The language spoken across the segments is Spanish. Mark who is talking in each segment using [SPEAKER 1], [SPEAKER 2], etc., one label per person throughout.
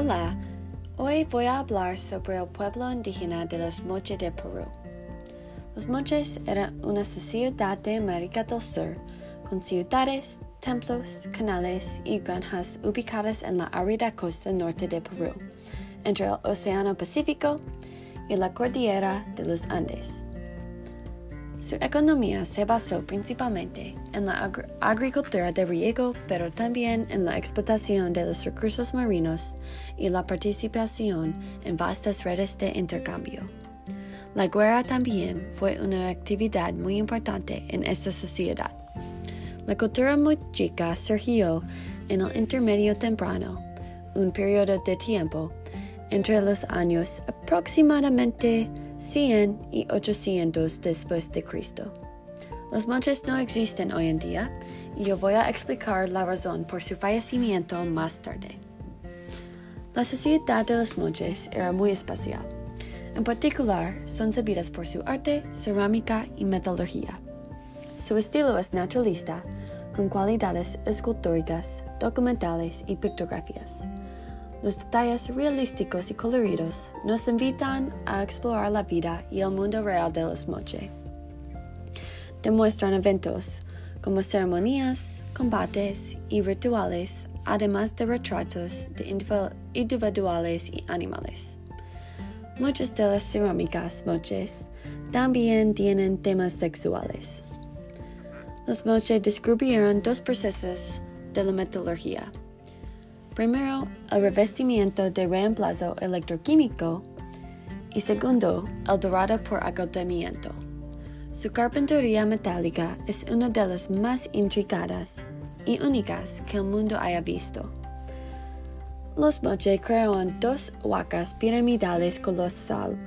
[SPEAKER 1] Hola, hoy voy a hablar sobre el pueblo indígena de los Moche de Perú. Los Moches eran una sociedad de América del Sur con ciudades, templos, canales y granjas ubicadas en la árida costa norte de Perú, entre el Océano Pacífico y la cordillera de los Andes. Su economía se basó principalmente en la agricultura de riego, pero también en la explotación de los recursos marinos y la participación en vastas redes de intercambio. La guerra también fue una actividad muy importante en esta sociedad. La cultura mochica surgió en el intermedio temprano, un periodo de tiempo entre los años aproximadamente 100 y 800 después de Cristo. Los moches no existen hoy en día y yo voy a explicar la razón por su fallecimiento más tarde. La sociedad de los moches era muy especial. En particular, son sabidas por su arte, cerámica y metalurgia. Su estilo es naturalista, con cualidades escultóricas, documentales y pictografías. Los detalles realísticos y coloridos nos invitan a explorar la vida y el mundo real de los moche. Demuestran eventos como ceremonias, combates y rituales, además de retratos de individuales y animales. Muchas de las cerámicas moches también tienen temas sexuales. Los moche descubrieron dos procesos de la metalurgia Primero, el revestimiento de reemplazo electroquímico y segundo, el dorado por agotamiento. Su carpintería metálica es una de las más intricadas y únicas que el mundo haya visto. Los Moche crearon dos huacas piramidales colosal,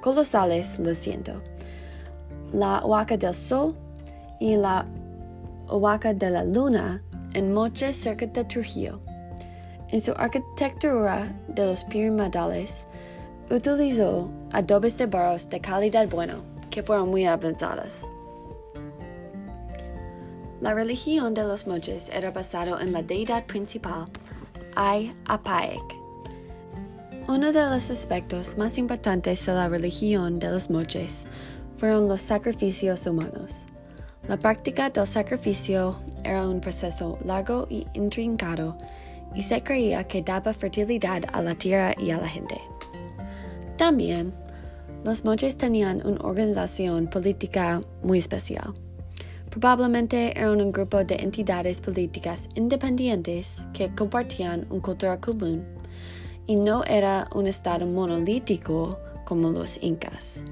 [SPEAKER 1] colosales, lo siento, la huaca del Sol y la huaca de la Luna en Moche cerca de Trujillo. En su arquitectura de los piramidales, utilizó adobes de barros de calidad bueno, que fueron muy avanzadas. La religión de los moches era basada en la deidad principal, Ay Apaek. Uno de los aspectos más importantes de la religión de los moches fueron los sacrificios humanos. La práctica del sacrificio era un proceso largo y intrincado y se creía que daba fertilidad a la tierra y a la gente. También, los moches tenían una organización política muy especial. Probablemente eran un grupo de entidades políticas independientes que compartían una cultura común y no era un estado monolítico como los incas.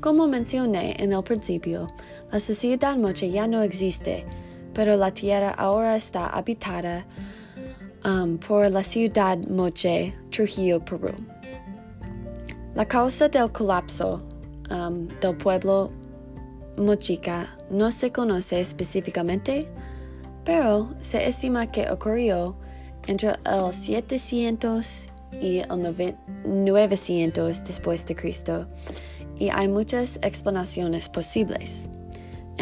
[SPEAKER 1] Como mencioné en el principio, la sociedad moche ya no existe pero la tierra ahora está habitada um, por la ciudad Moche, Trujillo, Perú. La causa del colapso um, del pueblo mochica no se conoce específicamente, pero se estima que ocurrió entre el 700 y el 900 después de Cristo, y hay muchas explanaciones posibles.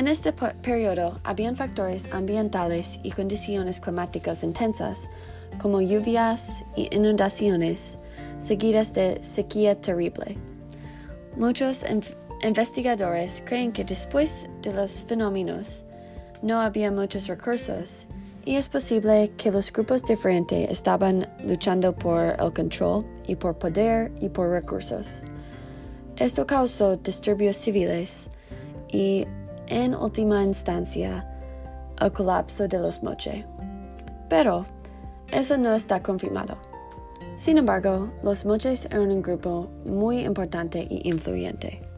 [SPEAKER 1] En este periodo habían factores ambientales y condiciones climáticas intensas, como lluvias y inundaciones, seguidas de sequía terrible. Muchos investigadores creen que después de los fenómenos no había muchos recursos y es posible que los grupos diferentes estaban luchando por el control y por poder y por recursos. Esto causó disturbios civiles y en última instancia el colapso de los Moche. Pero eso no está confirmado. Sin embargo, los Moches eran un grupo muy importante y influyente.